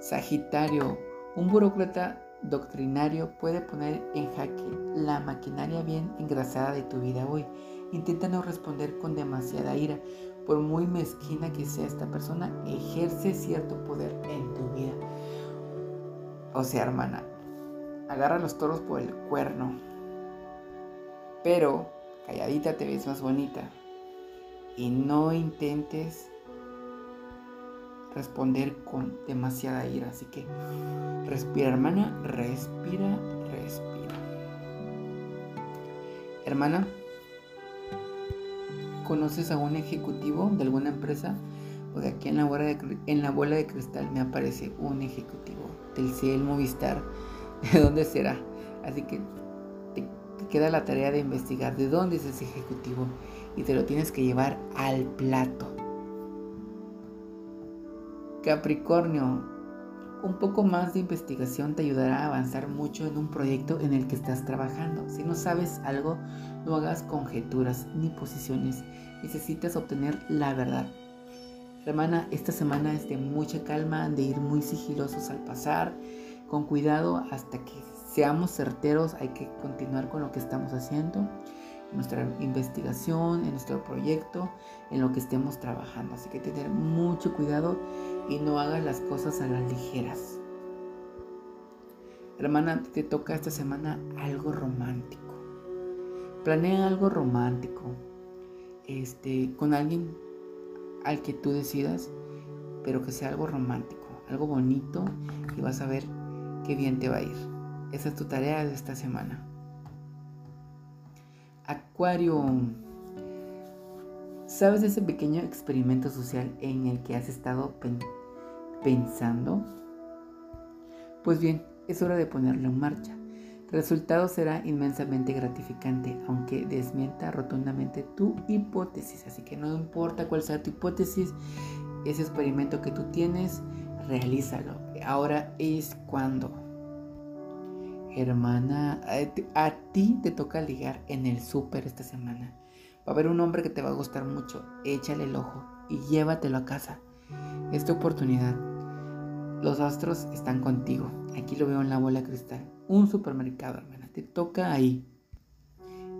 Sagitario, un burócrata doctrinario puede poner en jaque la maquinaria bien engrasada de tu vida hoy. Intenta no responder con demasiada ira. Por muy mezquina que sea esta persona, ejerce cierto poder en tu vida. O sea, hermana, agarra los toros por el cuerno. Pero calladita te ves más bonita. Y no intentes responder con demasiada ira. Así que respira, hermana, respira, respira. Hermana, ¿conoces a un ejecutivo de alguna empresa? Porque aquí en la bola de, en la de cristal me aparece un ejecutivo. Del cielo Movistar. <laughs> ¿De dónde será? Así que queda la tarea de investigar de dónde es ese ejecutivo y te lo tienes que llevar al plato. Capricornio, un poco más de investigación te ayudará a avanzar mucho en un proyecto en el que estás trabajando. Si no sabes algo, no hagas conjeturas ni posiciones. Necesitas obtener la verdad. Hermana, esta semana es de mucha calma, de ir muy sigilosos al pasar, con cuidado hasta que seamos certeros, hay que continuar con lo que estamos haciendo, en nuestra investigación, en nuestro proyecto, en lo que estemos trabajando. Así que tener mucho cuidado y no hagas las cosas a las ligeras. Hermana, te toca esta semana algo romántico. Planea algo romántico. Este, con alguien al que tú decidas, pero que sea algo romántico, algo bonito y vas a ver qué bien te va a ir. Esa es tu tarea de esta semana. Acuario. ¿Sabes ese pequeño experimento social en el que has estado pensando? Pues bien, es hora de ponerlo en marcha. El resultado será inmensamente gratificante, aunque desmienta rotundamente tu hipótesis. Así que no importa cuál sea tu hipótesis, ese experimento que tú tienes, realízalo. Ahora es cuando hermana, a ti te toca ligar en el súper esta semana. Va a haber un hombre que te va a gustar mucho. Échale el ojo. y llévatelo a casa. Esta oportunidad. Los astros están contigo. Aquí lo veo en la bola cristal. Un supermercado, hermana. Te toca ahí.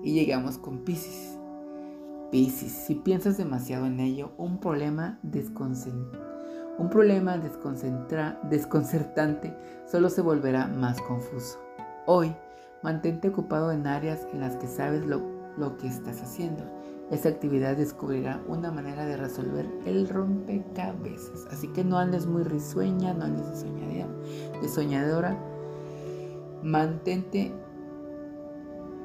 Y llegamos con Pisces. Pisces, si piensas demasiado en ello, un problema un problema desconcertante solo se volverá más confuso. Hoy, mantente ocupado en áreas en las que sabes lo, lo que estás haciendo. Esta actividad descubrirá una manera de resolver el rompecabezas. Así que no andes muy risueña, no andes de soñadora. De soñadora. Mantente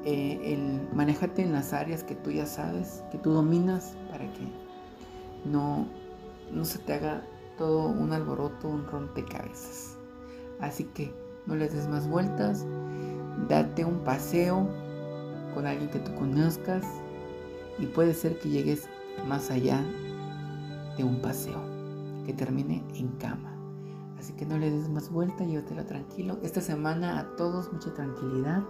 eh, el, manéjate en las áreas que tú ya sabes, que tú dominas, para que no, no se te haga todo un alboroto, un rompecabezas. Así que no les des más vueltas, date un paseo con alguien que tú conozcas y puede ser que llegues más allá de un paseo, que termine en cama. Así que no le des más vuelta, llévatelo tranquilo. Esta semana a todos mucha tranquilidad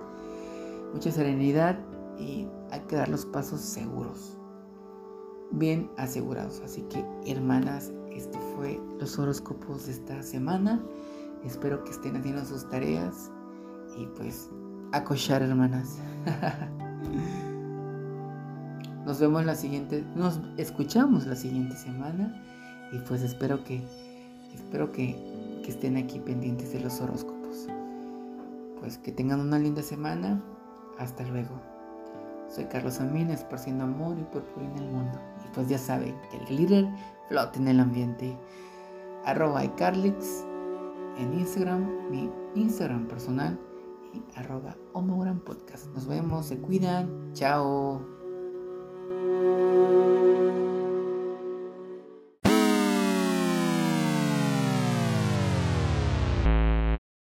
mucha serenidad y hay que dar los pasos seguros, bien asegurados. Así que hermanas, esto fue los horóscopos de esta semana. Espero que estén haciendo sus tareas y pues a cochar hermanas. <laughs> Nos vemos la siguiente, nos escuchamos la siguiente semana y pues espero que espero que, que estén aquí pendientes de los horóscopos. Pues que tengan una linda semana hasta luego. Soy Carlos Amín, esparciendo amor y purpurina en el mundo. Y pues ya saben que el glitter flota en el ambiente. Arroba iCarlix en Instagram, mi Instagram personal arroba Podcast. Nos vemos, se cuidan, chao.